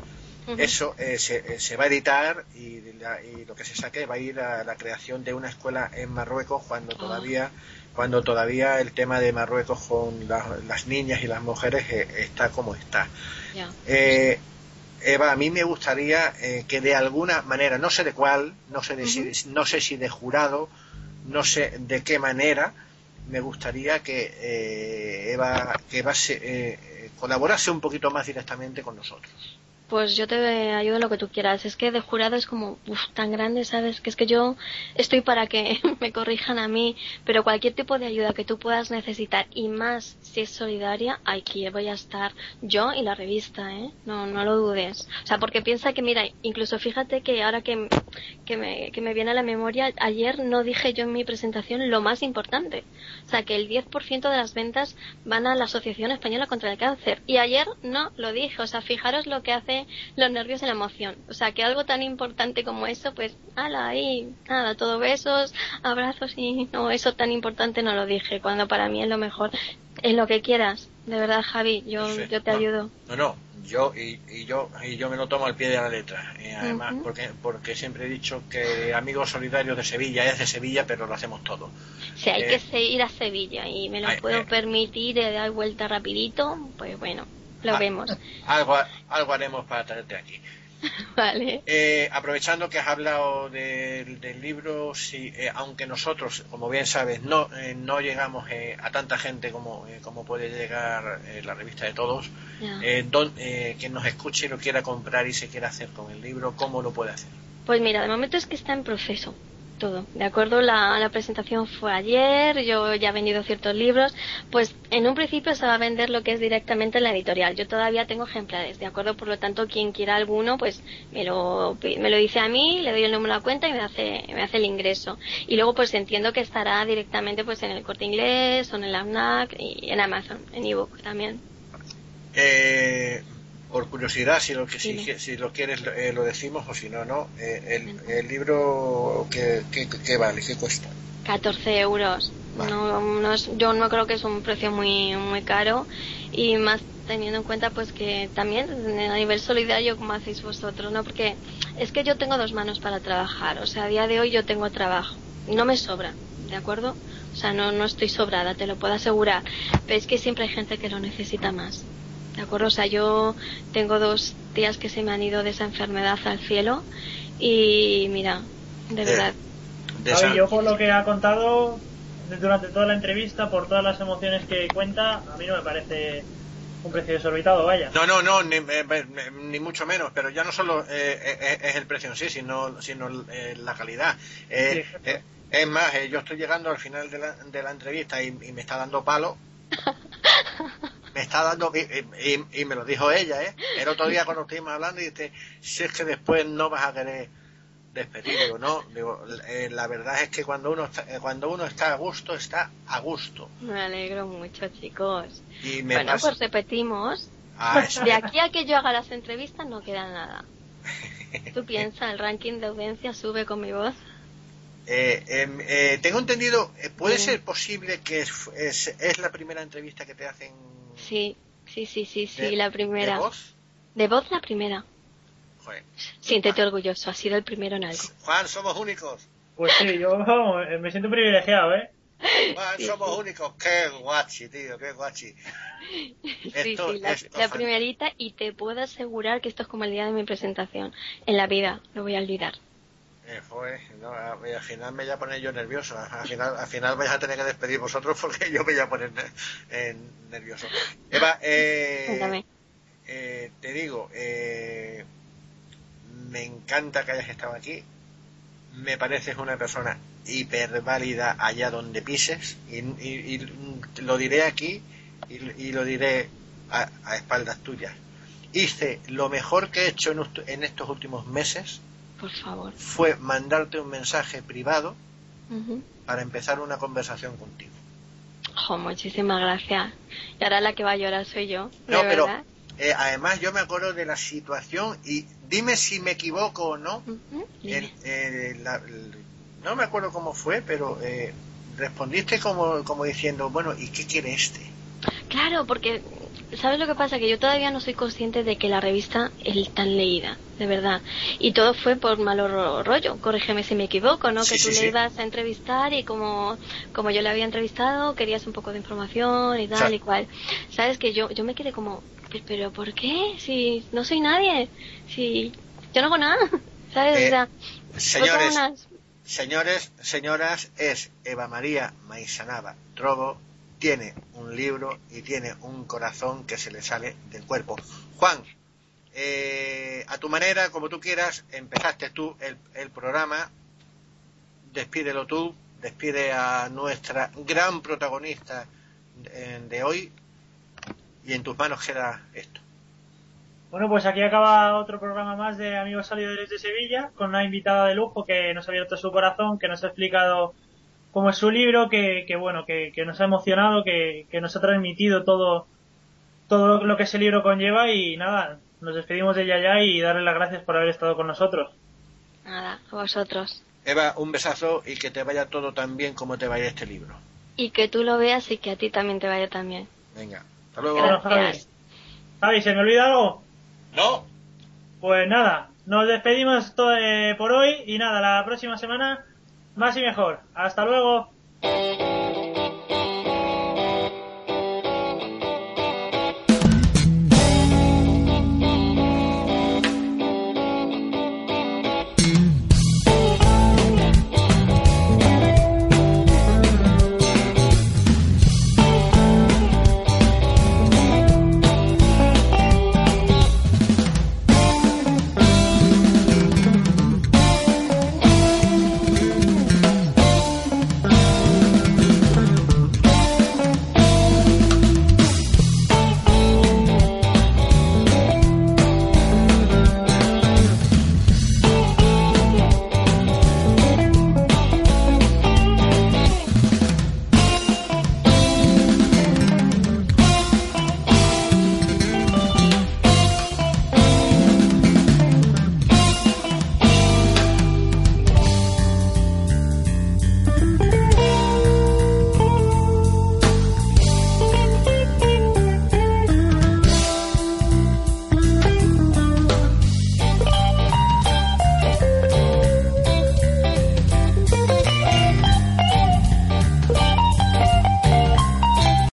Speaker 1: Eso eh, se, eh, se va a editar y, la- y lo que se saque va a ir a la creación de una escuela en Marruecos cuando
Speaker 3: Ah.
Speaker 1: todavía cuando todavía el tema de Marruecos con la- las niñas y las mujeres eh, está como está. Eh, Eva, a mí me gustaría eh, que de alguna manera, no sé de cuál, no sé, de si, no sé si de jurado, no sé de qué manera, me gustaría que eh, Eva, que Eva se, eh, colaborase un poquito más directamente con nosotros.
Speaker 3: Pues yo te ayudo en lo que tú quieras. Es que de jurado es como uf, tan grande, ¿sabes? Que es que yo estoy para que me corrijan a mí, pero cualquier tipo de ayuda que tú puedas necesitar y más si es solidaria, aquí voy a estar yo y la revista, ¿eh? No, no lo dudes. O sea, porque piensa que, mira, incluso fíjate que ahora que, que, me, que me viene a la memoria, ayer no dije yo en mi presentación lo más importante. O sea, que el 10% de las ventas van a la Asociación Española contra el Cáncer. Y ayer no lo dije. O sea, fijaros lo que hace los nervios y la emoción. O sea, que algo tan importante como eso, pues, ala, ahí, nada, todo besos, abrazos y no, eso tan importante no lo dije. Cuando para mí es lo mejor. En lo que quieras. De verdad, Javi, yo, yo te ayudo.
Speaker 1: No, no, yo y, y yo y yo me lo tomo al pie de la letra. Eh, además, porque porque siempre he dicho que Amigos Solidarios de Sevilla es de Sevilla, pero lo hacemos todo.
Speaker 3: Si hay
Speaker 1: Eh,
Speaker 3: que ir a Sevilla y me lo puedo
Speaker 1: eh.
Speaker 3: permitir de dar vuelta rapidito, pues bueno, lo
Speaker 1: Ah.
Speaker 3: vemos.
Speaker 1: Algo algo haremos para traerte aquí.
Speaker 3: Vale.
Speaker 1: Eh, aprovechando que has hablado del, del libro, sí, eh, aunque nosotros, como bien sabes, no, eh, no llegamos a tanta gente como, como puede llegar la revista de todos, don- quien nos escuche y lo quiera comprar y se quiera hacer con el libro, ¿cómo lo puede hacer?
Speaker 3: Pues mira, de momento es que está en proceso todo, ¿de acuerdo? La, presentación fue ayer, yo ya he vendido ciertos libros, pues en un principio se va a vender lo que es directamente en la editorial. Yo todavía tengo ejemplares, ¿de acuerdo? Por lo tanto, quien quiera alguno, pues me lo, me lo dice a mí, le doy el número de la cuenta y me hace, me hace el ingreso. Y luego pues entiendo que estará directamente pues en el corte inglés o en el AFNAC y en Amazon, en ebook también.
Speaker 1: Eh, por curiosidad, si lo, que, si,
Speaker 3: Dime.
Speaker 1: si lo quieres eh, lo decimos o si no, no. Eh, el, el libro, ¿qué, qué, qué vale? ¿Qué cuesta?
Speaker 3: 14 euros.
Speaker 1: Vale.
Speaker 3: No, no es- yo no creo que es un precio muy muy caro y más teniendo en cuenta pues que también a nivel solidario como hacéis vosotros, ¿no? Porque es que yo tengo dos manos para trabajar, o sea, a día de hoy yo tengo trabajo, no me sobra, ¿de acuerdo? O sea, no, no estoy sobrada, te lo puedo asegurar, pero es que siempre hay gente que lo necesita más, ¿de acuerdo? O sea, yo tengo dos tías que se me han ido de esa enfermedad al cielo y mira, de
Speaker 1: Eh,
Speaker 3: verdad,
Speaker 1: De
Speaker 2: Javi,
Speaker 1: esa-
Speaker 2: yo por lo que ha contado durante toda la entrevista, por todas las emociones que cuenta, a mí no me parece un precio desorbitado, vaya.
Speaker 1: No, no, no, ni, eh, eh, ni mucho menos, pero ya no solo eh, eh, es el precio en sí, sino, sino eh, la calidad. Eh,
Speaker 2: Sí,
Speaker 1: es más, eh, yo estoy llegando al final de la, de la entrevista y, y me está dando palo. Me está dando, y, y- y me lo dijo ella, ¿eh? El otro día cuando estuvimos hablando y dice, si es que después no vas a querer despedir, digo, no, digo, eh, la verdad es que cuando uno está, eh, cuando uno está a gusto, está a gusto.
Speaker 3: me alegro mucho, chicos.
Speaker 1: Y me
Speaker 3: Bueno,
Speaker 1: pasa-
Speaker 3: pues repetimos.
Speaker 1: Ah.
Speaker 3: De aquí a que yo haga las entrevistas no queda nada. Tú piensas, el ranking de audiencia sube con mi voz.
Speaker 1: Eh, em, eh, tengo entendido, eh, ¿puede
Speaker 3: Sí.
Speaker 1: ser posible que es, es, es la primera entrevista que te hacen
Speaker 3: Sí, sí, sí, sí, sí,
Speaker 1: de-
Speaker 3: la primera.
Speaker 1: de voz?
Speaker 3: De voz la primera.
Speaker 1: Joder.
Speaker 3: Siéntete orgulloso, has sido el primero en algo.
Speaker 1: Juan, somos únicos.
Speaker 2: Pues sí, yo eh, me siento privilegiado, ¿eh?
Speaker 1: Juan,
Speaker 3: Sí,
Speaker 1: somos
Speaker 3: sí.
Speaker 1: únicos. Qué guachi, tío, qué guachi.
Speaker 3: Sí,
Speaker 1: Esto-
Speaker 3: sí, la,
Speaker 1: esto
Speaker 3: la primerita y te puedo asegurar que esto es como el día de mi presentación. En la vida, lo voy a olvidar.
Speaker 1: Eh, joder, no, al final me voy a poner yo nervioso. Al final, al final vais a tener que despedir vosotros porque yo me voy a poner ne- eh, nervioso. Eva, eh, eh, te digo, eh, me encanta que hayas estado aquí. Me pareces una persona hiperválida allá donde pises y, lo diré aquí y, lo diré a, espaldas tuyas. Hice lo mejor que he hecho en, estos últimos meses.
Speaker 3: Por favor.
Speaker 1: Fue mandarte un mensaje privado para empezar una conversación contigo.
Speaker 3: Oh, muchísimas gracias. Y ahora la que va a llorar soy yo.
Speaker 1: no, pero eh, además yo me acuerdo de la situación y dime si me equivoco o no. No me acuerdo cómo fue, pero eh, respondiste como, como diciendo, bueno, ¿y qué quiere este?
Speaker 3: Claro, porque ¿sabes lo que pasa? Que yo todavía no soy consciente de que la revista es tan leída, de verdad. Y todo fue por malo rollo, corrígeme si me equivoco, ¿no? que tú le ibas a entrevistar y como, como yo le había entrevistado, querías un poco de información y tal y cual. ¿Sabes? Que yo, yo me quedé como, ¿pero por qué? Si no soy nadie, si yo no hago nada, ¿sabes?
Speaker 1: Eh, señores, señores, señoras, es Eva María Maisanaba Trobo tiene un libro y tiene un corazón que se le sale del cuerpo. Juan, eh, a tu manera, como tú quieras, empezaste tú el, programa, despídelo tú, despide a nuestra gran protagonista de, hoy y en tus manos queda esto.
Speaker 2: Bueno, pues aquí acaba otro programa más de Amigos Salidores de Sevilla, con una invitada de lujo que nos ha abierto su corazón, que nos ha explicado como es su libro que, que bueno, que, que, nos ha emocionado, que, que, nos ha transmitido todo, todo lo que ese libro conlleva y nada, nos despedimos de ella ya y darle las gracias por haber estado con nosotros.
Speaker 3: Nada, a vosotros.
Speaker 1: Eva, un besazo y que te vaya todo tan bien como te vaya este libro.
Speaker 3: Y que tú lo veas y que a ti también te vaya tan bien.
Speaker 1: Venga, hasta luego.
Speaker 2: Javi. ¿se me olvida algo?
Speaker 1: No.
Speaker 2: Pues nada, nos despedimos todo, eh, por hoy y nada, la próxima semana más y mejor. Hasta luego.